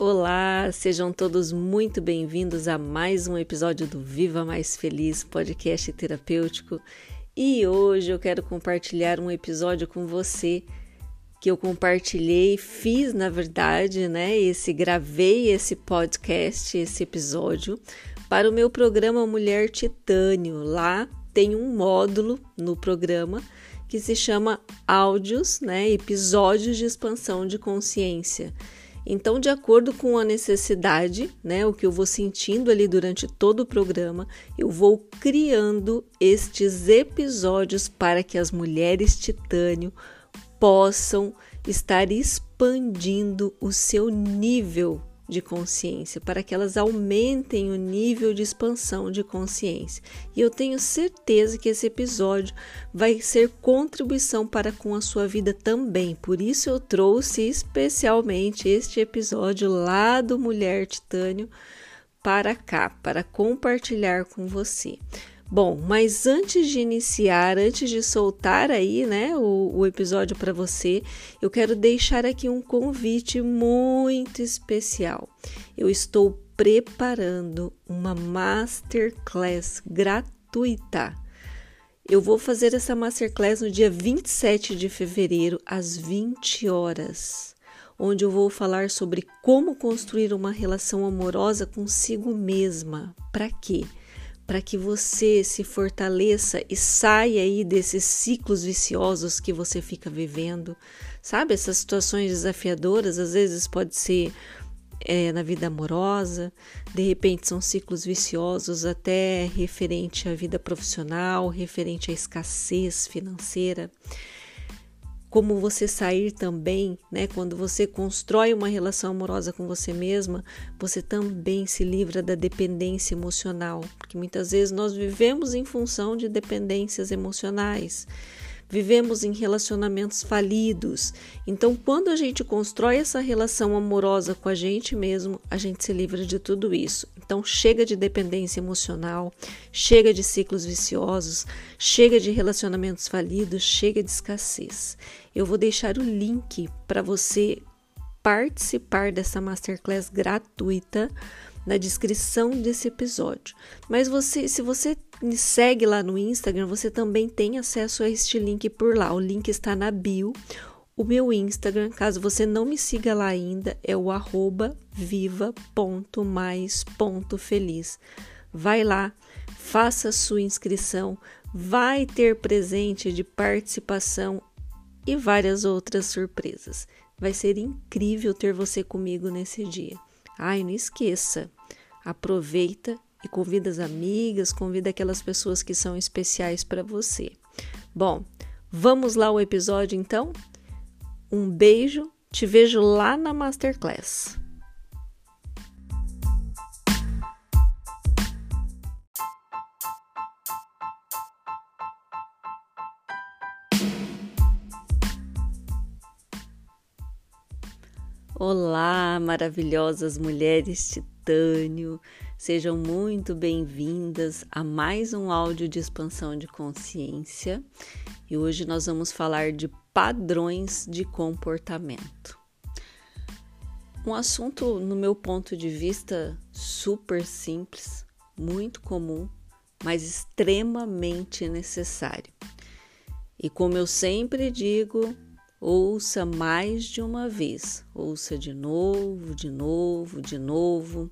Olá, sejam todos muito bem-vindos a mais um episódio do Viva Mais Feliz podcast terapêutico. E hoje eu quero compartilhar um episódio com você que eu compartilhei, fiz na verdade, né? Esse gravei esse podcast, esse episódio para o meu programa Mulher Titânio. Lá tem um módulo no programa que se chama Áudios, né? Episódios de expansão de consciência. Então, de acordo com a necessidade, né, o que eu vou sentindo ali durante todo o programa, eu vou criando estes episódios para que as mulheres titânio possam estar expandindo o seu nível de consciência, para que elas aumentem o nível de expansão de consciência. E eu tenho certeza que esse episódio vai ser contribuição para com a sua vida também. Por isso eu trouxe especialmente este episódio lá do Mulher Titânio para cá, para compartilhar com você. Bom, mas antes de iniciar, antes de soltar aí, né, o, o episódio para você, eu quero deixar aqui um convite muito especial. Eu estou preparando uma masterclass gratuita. Eu vou fazer essa masterclass no dia 27 de fevereiro, às 20 horas, onde eu vou falar sobre como construir uma relação amorosa consigo mesma. Para quê? Para que você se fortaleça e saia aí desses ciclos viciosos que você fica vivendo. Sabe, essas situações desafiadoras, às vezes pode ser é, na vida amorosa, de repente são ciclos viciosos até referente à vida profissional, referente à escassez financeira como você sair também, né? Quando você constrói uma relação amorosa com você mesma, você também se livra da dependência emocional, porque muitas vezes nós vivemos em função de dependências emocionais vivemos em relacionamentos falidos. Então, quando a gente constrói essa relação amorosa com a gente mesmo, a gente se livra de tudo isso. Então, chega de dependência emocional, chega de ciclos viciosos, chega de relacionamentos falidos, chega de escassez. Eu vou deixar o link para você participar dessa masterclass gratuita na descrição desse episódio. Mas você, se você me segue lá no Instagram, você também tem acesso a este link por lá. O link está na bio. O meu Instagram, caso você não me siga lá ainda, é o arroba viva.mais.feliz. Vai lá, faça sua inscrição, vai ter presente de participação e várias outras surpresas. Vai ser incrível ter você comigo nesse dia. Ai, não esqueça, aproveita e convida as amigas, convida aquelas pessoas que são especiais para você. Bom, vamos lá ao episódio então? Um beijo, te vejo lá na Masterclass. Olá, maravilhosas mulheres titânio, sejam muito bem-vindas a mais um áudio de expansão de consciência e hoje nós vamos falar de padrões de comportamento. Um assunto, no meu ponto de vista, super simples, muito comum, mas extremamente necessário. E como eu sempre digo, Ouça mais de uma vez, ouça de novo, de novo, de novo.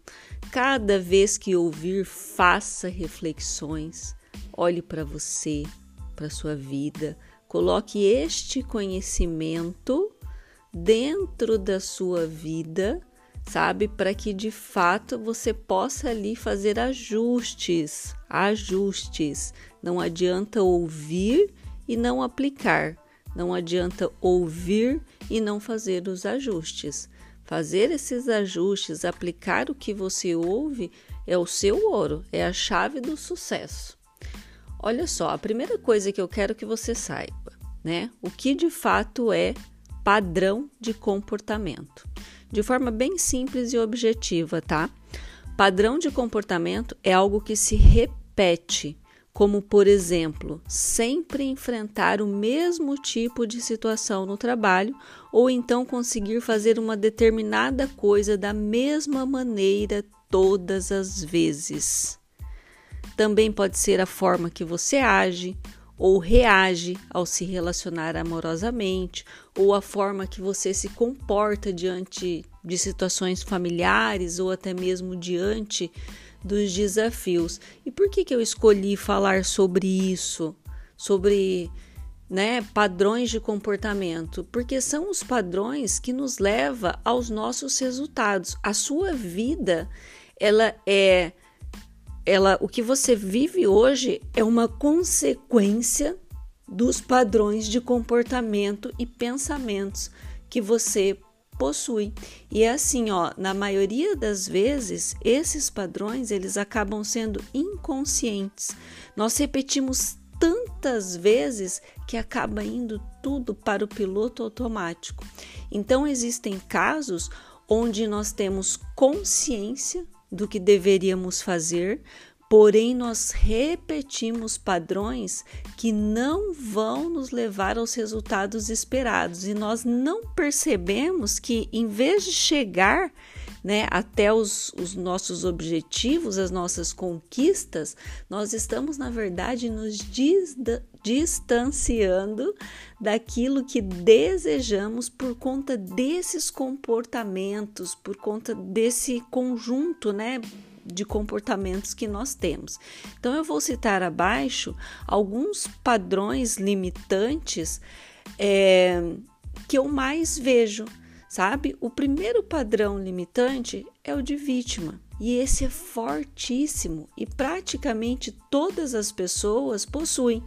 Cada vez que ouvir, faça reflexões, olhe para você, para sua vida, coloque este conhecimento dentro da sua vida, sabe, para que de fato você possa ali fazer ajustes, ajustes. Não adianta ouvir e não aplicar não adianta ouvir e não fazer os ajustes. Fazer esses ajustes, aplicar o que você ouve, é o seu ouro, é a chave do sucesso. Olha só, a primeira coisa que eu quero que você saiba, né? O que de fato é padrão de comportamento. De forma bem simples e objetiva, tá? Padrão de comportamento é algo que se repete como por exemplo, sempre enfrentar o mesmo tipo de situação no trabalho ou então conseguir fazer uma determinada coisa da mesma maneira todas as vezes. Também pode ser a forma que você age ou reage ao se relacionar amorosamente, ou a forma que você se comporta diante de situações familiares ou até mesmo diante dos desafios. E por que, que eu escolhi falar sobre isso? Sobre né, padrões de comportamento, porque são os padrões que nos levam aos nossos resultados. A sua vida, ela é ela o que você vive hoje é uma consequência dos padrões de comportamento e pensamentos que você possui. E é assim, ó, na maioria das vezes, esses padrões eles acabam sendo inconscientes. Nós repetimos tantas vezes que acaba indo tudo para o piloto automático. Então existem casos onde nós temos consciência do que deveríamos fazer, Porém, nós repetimos padrões que não vão nos levar aos resultados esperados e nós não percebemos que, em vez de chegar né, até os, os nossos objetivos, as nossas conquistas, nós estamos, na verdade, nos distanciando daquilo que desejamos por conta desses comportamentos, por conta desse conjunto, né? De comportamentos que nós temos. Então, eu vou citar abaixo alguns padrões limitantes é, que eu mais vejo, sabe? O primeiro padrão limitante é o de vítima. E esse é fortíssimo e praticamente todas as pessoas possuem.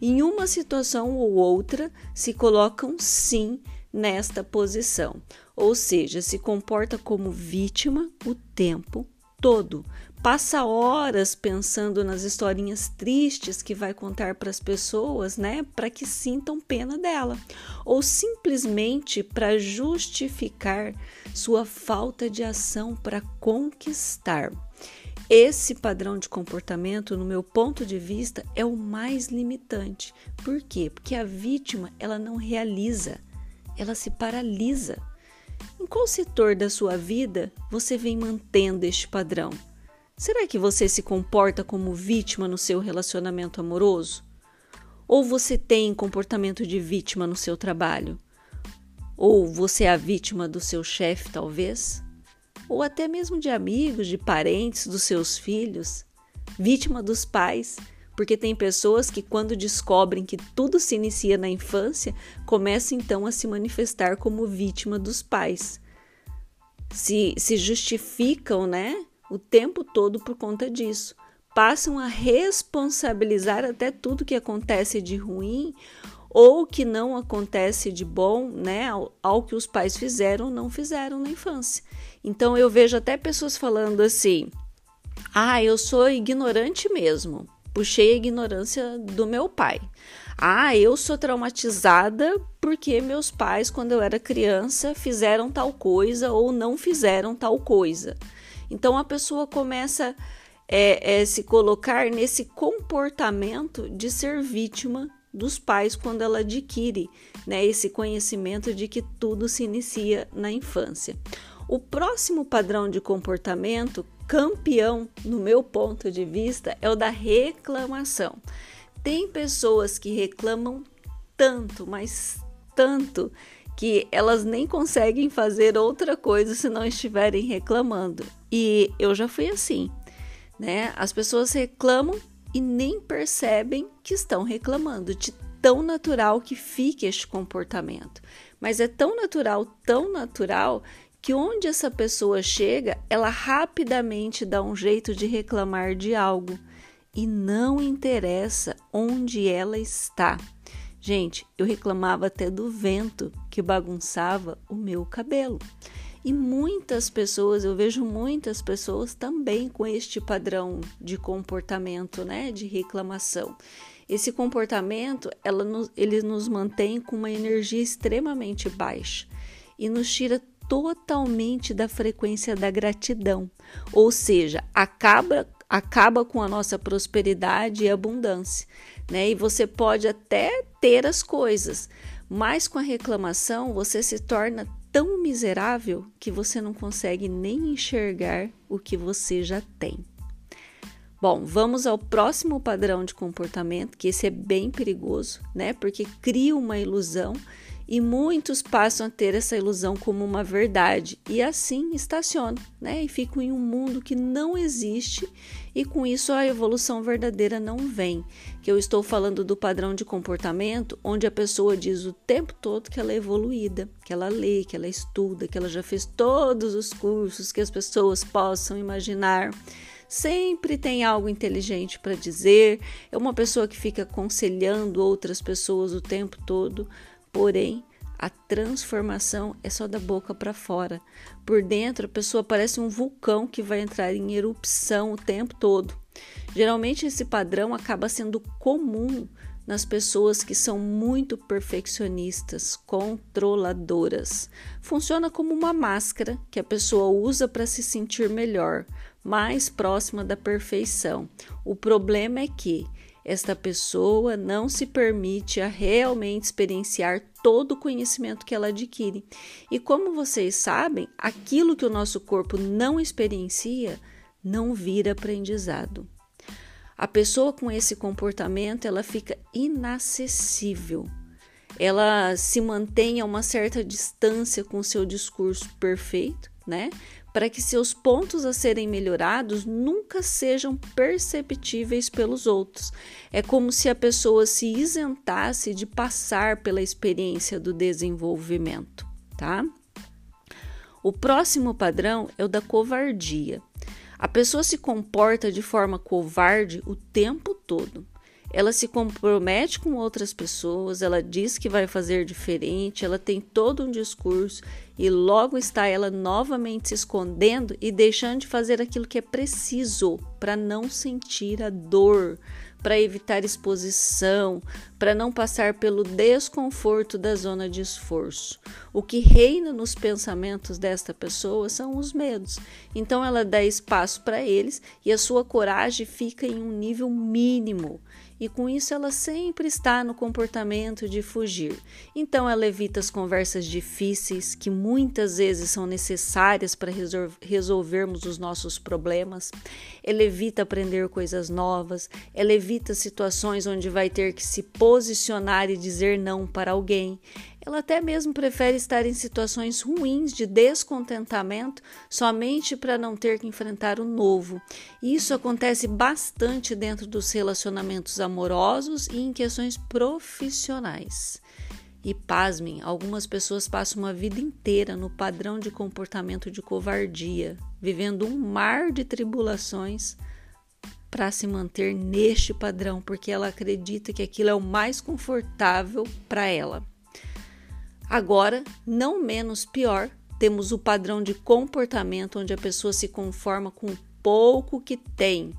Em uma situação ou outra, se colocam sim nesta posição, ou seja, se comporta como vítima o tempo todo. Passa horas pensando nas historinhas tristes que vai contar para as pessoas, né, para que sintam pena dela, ou simplesmente para justificar sua falta de ação para conquistar. Esse padrão de comportamento, no meu ponto de vista, é o mais limitante. Por quê? Porque a vítima, ela não realiza, ela se paralisa. Em qual setor da sua vida você vem mantendo este padrão? Será que você se comporta como vítima no seu relacionamento amoroso? Ou você tem comportamento de vítima no seu trabalho? Ou você é a vítima do seu chefe, talvez? Ou até mesmo de amigos, de parentes, dos seus filhos? Vítima dos pais? Porque tem pessoas que, quando descobrem que tudo se inicia na infância, começam então a se manifestar como vítima dos pais. Se, se justificam, né, o tempo todo por conta disso. Passam a responsabilizar até tudo que acontece de ruim ou que não acontece de bom, né, ao, ao que os pais fizeram ou não fizeram na infância. Então eu vejo até pessoas falando assim: "Ah, eu sou ignorante mesmo puxei a ignorância do meu pai. Ah, eu sou traumatizada porque meus pais, quando eu era criança, fizeram tal coisa ou não fizeram tal coisa. Então a pessoa começa é, é, se colocar nesse comportamento de ser vítima dos pais quando ela adquire né, esse conhecimento de que tudo se inicia na infância. O próximo padrão de comportamento campeão, no meu ponto de vista, é o da reclamação. Tem pessoas que reclamam tanto, mas tanto, que elas nem conseguem fazer outra coisa se não estiverem reclamando. E eu já fui assim, né? As pessoas reclamam e nem percebem que estão reclamando, de tão natural que fica este comportamento. Mas é tão natural, tão natural, que onde essa pessoa chega, ela rapidamente dá um jeito de reclamar de algo e não interessa onde ela está. Gente, eu reclamava até do vento que bagunçava o meu cabelo. E muitas pessoas, eu vejo muitas pessoas também com este padrão de comportamento, né, de reclamação. Esse comportamento, ela nos, ele nos mantém com uma energia extremamente baixa e nos tira totalmente da frequência da gratidão, ou seja, acaba acaba com a nossa prosperidade e abundância, né? E você pode até ter as coisas, mas com a reclamação você se torna tão miserável que você não consegue nem enxergar o que você já tem. Bom, vamos ao próximo padrão de comportamento, que esse é bem perigoso, né? Porque cria uma ilusão e muitos passam a ter essa ilusão como uma verdade. E assim estacionam, né? E ficam em um mundo que não existe. E com isso a evolução verdadeira não vem. Que eu estou falando do padrão de comportamento onde a pessoa diz o tempo todo que ela é evoluída, que ela lê, que ela estuda, que ela já fez todos os cursos que as pessoas possam imaginar. Sempre tem algo inteligente para dizer, é uma pessoa que fica aconselhando outras pessoas o tempo todo, Porém, a transformação é só da boca para fora. Por dentro, a pessoa parece um vulcão que vai entrar em erupção o tempo todo. Geralmente, esse padrão acaba sendo comum nas pessoas que são muito perfeccionistas, controladoras. Funciona como uma máscara que a pessoa usa para se sentir melhor, mais próxima da perfeição. O problema é que esta pessoa não se permite a realmente experienciar todo o conhecimento que ela adquire. E como vocês sabem, aquilo que o nosso corpo não experiencia não vira aprendizado. A pessoa com esse comportamento, ela fica inacessível. Ela se mantém a uma certa distância com seu discurso perfeito, né? para que seus pontos a serem melhorados nunca sejam perceptíveis pelos outros. É como se a pessoa se isentasse de passar pela experiência do desenvolvimento, tá? O próximo padrão é o da covardia. A pessoa se comporta de forma covarde o tempo todo. Ela se compromete com outras pessoas, ela diz que vai fazer diferente, ela tem todo um discurso e logo está ela novamente se escondendo e deixando de fazer aquilo que é preciso para não sentir a dor, para evitar exposição, para não passar pelo desconforto da zona de esforço. O que reina nos pensamentos desta pessoa são os medos. Então ela dá espaço para eles e a sua coragem fica em um nível mínimo e com isso ela sempre está no comportamento de fugir. Então ela evita as conversas difíceis que muitas vezes são necessárias para resolvermos os nossos problemas. Ela evita aprender coisas novas, ela evita situações onde vai ter que se posicionar e dizer não para alguém. Ela até mesmo prefere estar em situações ruins de descontentamento somente para não ter que enfrentar o novo. Isso acontece bastante dentro dos relacionamentos amorosos e em questões profissionais. E pasmem, algumas pessoas passam uma vida inteira no padrão de comportamento de covardia, vivendo um mar de tribulações para se manter neste padrão, porque ela acredita que aquilo é o mais confortável para ela. Agora, não menos pior, temos o padrão de comportamento onde a pessoa se conforma com o pouco que tem.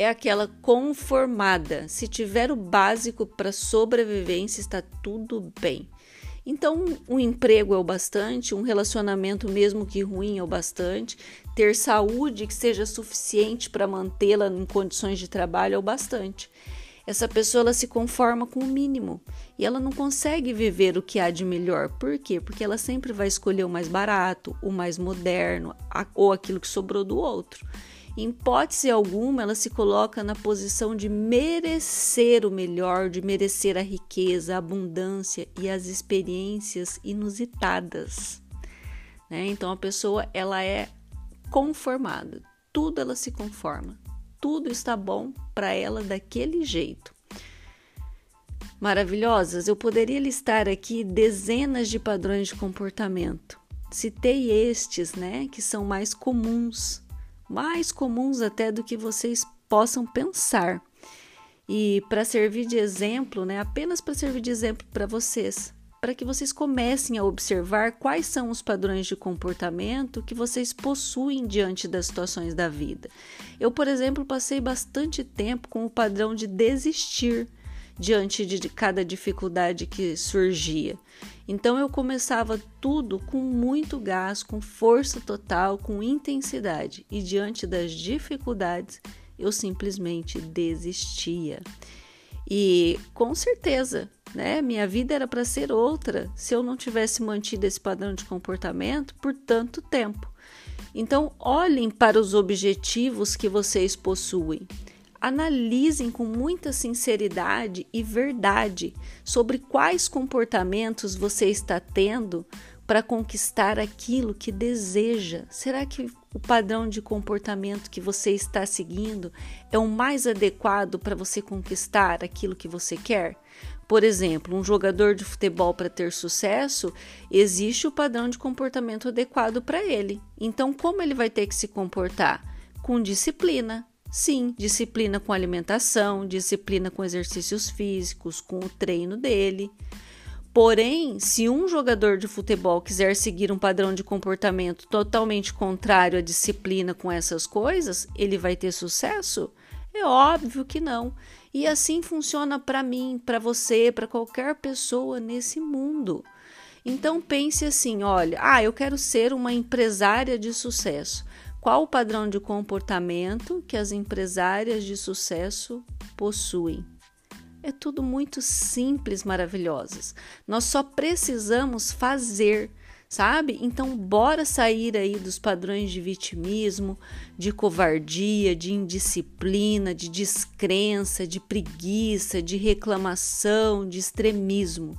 É aquela conformada. Se tiver o básico para sobrevivência, está tudo bem. Então, um emprego é o bastante, um relacionamento, mesmo que ruim, é o bastante, ter saúde que seja suficiente para mantê-la em condições de trabalho é o bastante. Essa pessoa ela se conforma com o mínimo e ela não consegue viver o que há de melhor. Por quê? Porque ela sempre vai escolher o mais barato, o mais moderno ou aquilo que sobrou do outro. Em hipótese alguma, ela se coloca na posição de merecer o melhor, de merecer a riqueza, a abundância e as experiências inusitadas. Né? Então a pessoa ela é conformada, tudo ela se conforma tudo está bom para ela daquele jeito. Maravilhosas, eu poderia listar aqui dezenas de padrões de comportamento. Citei estes, né, que são mais comuns, mais comuns até do que vocês possam pensar. E para servir de exemplo, né, apenas para servir de exemplo para vocês, para que vocês comecem a observar quais são os padrões de comportamento que vocês possuem diante das situações da vida. Eu, por exemplo, passei bastante tempo com o padrão de desistir diante de cada dificuldade que surgia. Então eu começava tudo com muito gás, com força total, com intensidade, e diante das dificuldades eu simplesmente desistia. E com certeza, né, minha vida era para ser outra se eu não tivesse mantido esse padrão de comportamento por tanto tempo. Então, olhem para os objetivos que vocês possuem. Analisem com muita sinceridade e verdade sobre quais comportamentos você está tendo para conquistar aquilo que deseja. Será que o padrão de comportamento que você está seguindo é o mais adequado para você conquistar aquilo que você quer? Por exemplo, um jogador de futebol para ter sucesso, existe o padrão de comportamento adequado para ele. Então, como ele vai ter que se comportar? Com disciplina. Sim, disciplina com alimentação, disciplina com exercícios físicos, com o treino dele. Porém, se um jogador de futebol quiser seguir um padrão de comportamento totalmente contrário à disciplina com essas coisas, ele vai ter sucesso? É óbvio que não. E assim funciona para mim, para você, para qualquer pessoa nesse mundo. Então pense assim, olha, ah, eu quero ser uma empresária de sucesso. Qual o padrão de comportamento que as empresárias de sucesso possuem? É tudo muito simples, maravilhosas. Nós só precisamos fazer sabe? Então, bora sair aí dos padrões de vitimismo, de covardia, de indisciplina, de descrença, de preguiça, de reclamação, de extremismo,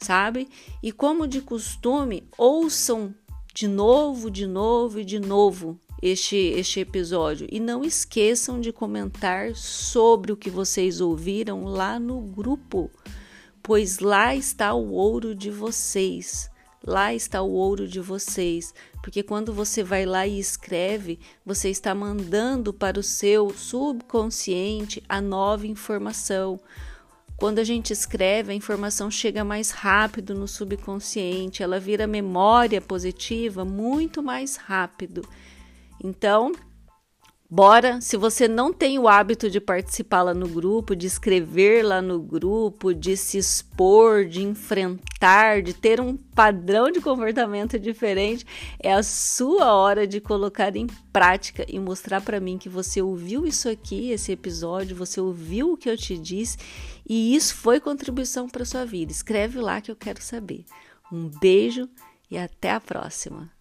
sabe? E como de costume, ouçam de novo, de novo e de novo este, este episódio. E não esqueçam de comentar sobre o que vocês ouviram lá no grupo, pois lá está o ouro de vocês. Lá está o ouro de vocês, porque quando você vai lá e escreve, você está mandando para o seu subconsciente a nova informação. Quando a gente escreve, a informação chega mais rápido no subconsciente, ela vira memória positiva muito mais rápido. Então, Bora, se você não tem o hábito de participar lá no grupo, de escrever lá no grupo, de se expor, de enfrentar, de ter um padrão de comportamento diferente, é a sua hora de colocar em prática e mostrar para mim que você ouviu isso aqui, esse episódio, você ouviu o que eu te disse e isso foi contribuição para sua vida. Escreve lá que eu quero saber. Um beijo e até a próxima.